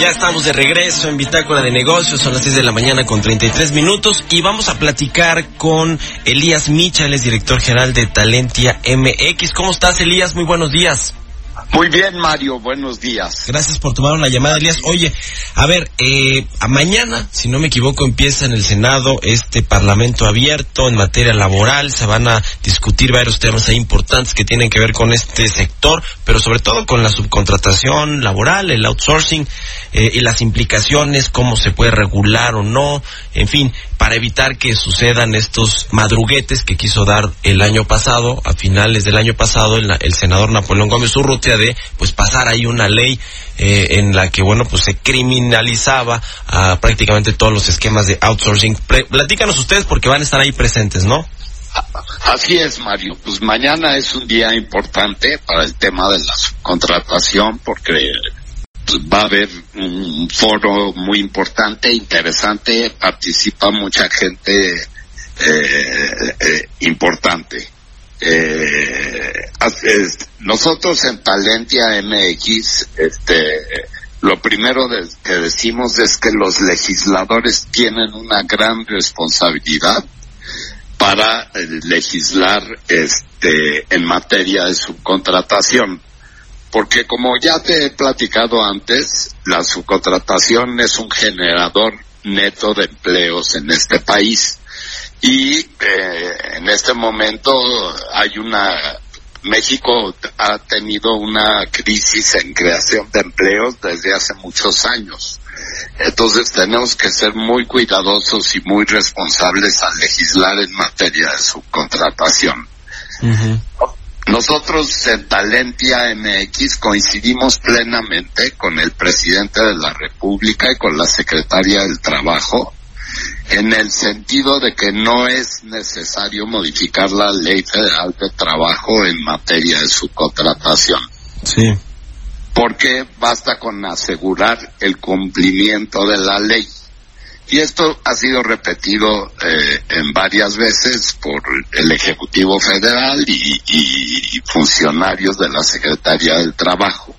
Ya estamos de regreso en Bitácora de Negocios, son las 6 de la mañana con 33 minutos y vamos a platicar con Elías Micha, él es director general de Talentia MX. ¿Cómo estás, Elías? Muy buenos días. Muy bien, Mario, buenos días. Gracias por tomar una llamada, Elías. Oye, a ver, eh, a mañana, si no me equivoco, empieza en el Senado este Parlamento abierto en materia laboral. Se van a discutir varios temas importantes que tienen que ver con este sector, pero sobre todo con la subcontratación laboral, el outsourcing eh, y las implicaciones, cómo se puede regular o no, en fin, para evitar que sucedan estos madruguetes que quiso dar el año pasado, a finales del año pasado, el, senador Napoleón Gómez Urrutia de pues pasar ahí una ley eh, en la que bueno pues se criminalizaba a prácticamente todos los esquemas de outsourcing. Pre platícanos ustedes porque van a estar ahí presentes, ¿no? Así es, Mario. Pues mañana es un día importante para el tema de la subcontratación porque va a haber un foro muy importante, interesante, participa mucha gente eh, eh, importante. Eh, nosotros en Talentia MX, este, lo primero que decimos es que los legisladores tienen una gran responsabilidad para legislar este, en materia de subcontratación. Porque como ya te he platicado antes, la subcontratación es un generador neto de empleos en este país y eh, en este momento hay una México ha tenido una crisis en creación de empleos desde hace muchos años. Entonces tenemos que ser muy cuidadosos y muy responsables al legislar en materia de subcontratación. Nosotros en Talentia MX coincidimos plenamente con el presidente de la República y con la secretaria del Trabajo en el sentido de que no es necesario modificar la ley federal de trabajo en materia de subcontratación. Sí. Porque basta con asegurar el cumplimiento de la ley. Y esto ha sido repetido eh, en varias veces por el Ejecutivo Federal y, y funcionarios de la Secretaría del Trabajo.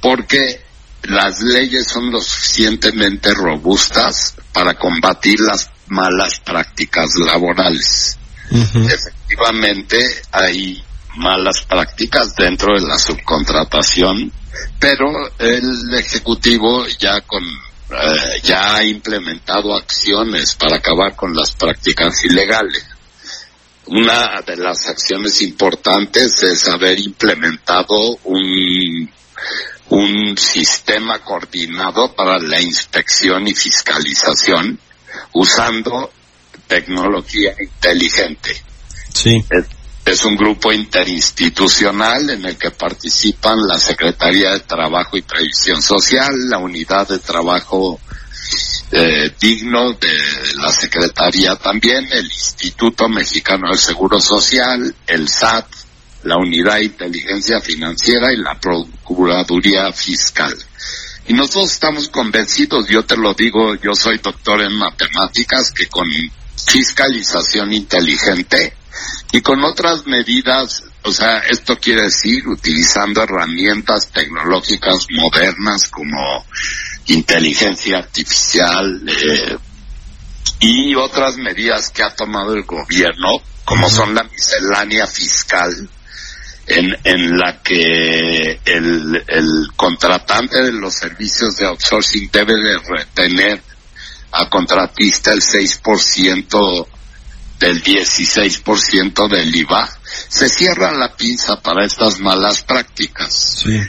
Porque las leyes son lo suficientemente robustas para combatir las malas prácticas laborales. Efectivamente, hay malas prácticas dentro de la subcontratación, pero el Ejecutivo ya con eh, ya ha implementado acciones para acabar con las prácticas ilegales. Una de las acciones importantes es haber implementado un un sistema coordinado para la inspección y fiscalización usando tecnología inteligente. Sí. Es, un grupo interinstitucional en el que participan la Secretaría de Trabajo y Previsión Social, la Unidad de Trabajo eh, Digno de la Secretaría también, el Instituto Mexicano del Seguro Social, el SAT, la Unidad de Inteligencia Financiera y la Procuraduría Fiscal. Y nosotros estamos convencidos, yo te lo digo, yo soy doctor en matemáticas, que con fiscalización inteligente y con otras medidas, o sea, esto quiere decir utilizando herramientas tecnológicas modernas como inteligencia artificial eh, y otras medidas que ha tomado el gobierno, como son la miscelánea fiscal, en, en la que el, el contratante de los servicios de outsourcing debe de retener al contratista el 6% del 16% del IVA, se cierra la pinza para estas malas prácticas. Sí.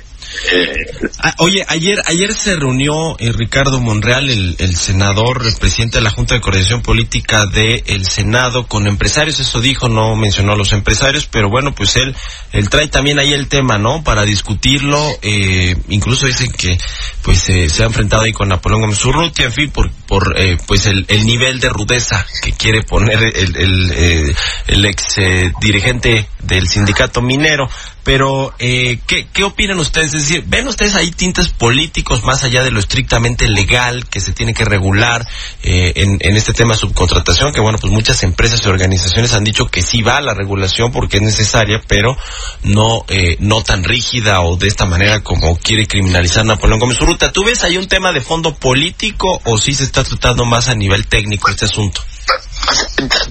Eh, ah, oye, ayer ayer se reunió eh, Ricardo Monreal, el, el, senador, el presidente de la Junta de Coordinación Política del Senado, con empresarios, eso dijo, no mencionó a los empresarios, pero bueno, pues él, él trae también ahí el tema, ¿no? Para discutirlo, eh, incluso dicen que pues se ha enfrentado ahí con Napoleón Gómez en fin, por, por pues el, el, nivel de rudeza que quiere poner el, el, el ex dirigente del sindicato minero. Pero, eh, ¿qué, ¿qué opinan ustedes? Es decir, ¿ven ustedes ahí tintes políticos más allá de lo estrictamente legal que se tiene que regular eh, en, en este tema de subcontratación? Que bueno, pues muchas empresas y organizaciones han dicho que sí va la regulación porque es necesaria, pero no, eh, no tan rígida o de esta manera como quiere criminalizar Napoleón Gómez Urruta. ¿Tú ves ahí un tema de fondo político o sí se está tratando más a nivel técnico este asunto?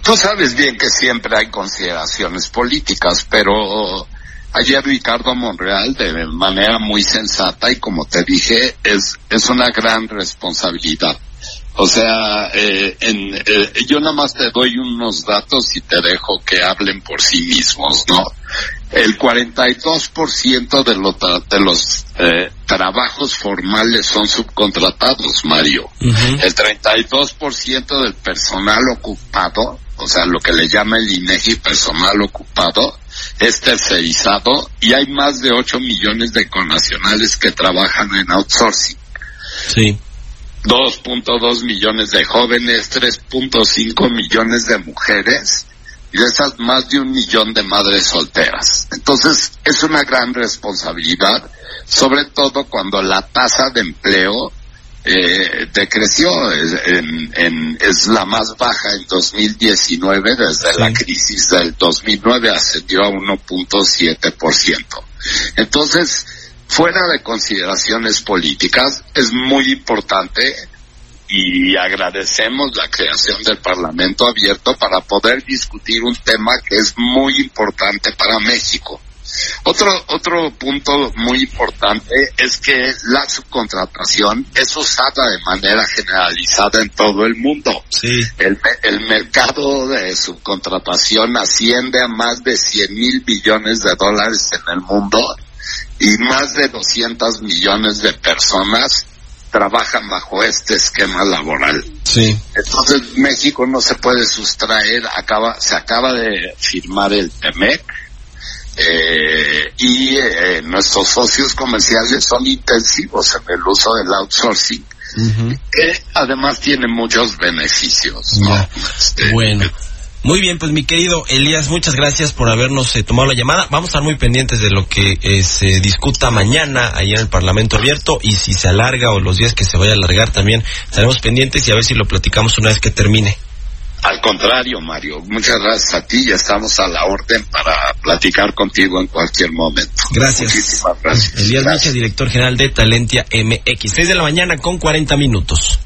Tú sabes bien que siempre hay consideraciones políticas, pero ayer Ricardo Monreal de manera muy sensata y como te dije es es una gran responsabilidad. O sea eh, en, eh, yo nada más te doy unos datos y te dejo que hablen por sí mismos no el 42% de los de los eh, trabajos formales son subcontratados Mario. El 32% del personal ocupado o sea lo que le llama el INEGI personal ocupado es tercerizado y hay más de 8 millones de connacionales que trabajan en outsourcing. Sí. 2.2 millones de jóvenes, 3.5 millones de mujeres y de esas más de un millón de madres solteras. Entonces es una gran responsabilidad, sobre todo cuando la tasa de empleo eh, decreció, es, en, es la más baja en 2019, desde la crisis del 2009 ascendió a 1.7%. Entonces, fuera de consideraciones políticas, es muy importante y agradecemos la creación del Parlamento abierto para poder discutir un tema que es muy importante para México. Otro, otro punto muy importante es que la subcontratación es usada de manera generalizada en todo el mundo. Sí. El, el mercado de subcontratación asciende a más de 100 mil billones de dólares en el mundo y más de 200 millones de personas trabajan bajo este esquema laboral. Sí. Entonces México no se puede sustraer, acaba, se acaba de firmar el TEMEC, eh, y eh, nuestros socios comerciales son intensivos en el uso del outsourcing, que además tiene muchos beneficios. Este, bueno. Muy bien, pues mi querido Elías, muchas gracias por habernos eh, tomado la llamada. Vamos a estar muy pendientes de lo que se discuta mañana ahí en el Parlamento Abierto y si se alarga o los días que se vaya a alargar también estaremos pendientes y a ver si lo platicamos una vez que termine. Al contrario, Mario, muchas gracias a ti. Ya estamos a la orden para platicar contigo en cualquier momento. Gracias. Muchísimas gracias. Elías Micha, director general de Talentia MX. 6 de la mañana con 40 minutos.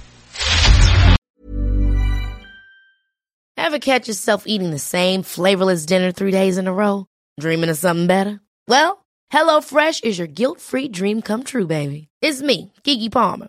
Ever catch yourself eating the same flavorless dinner three days in a row? Dreaming of something better? Well, HelloFresh is your guilt-free dream come true, baby. It's me, Kiki Palmer.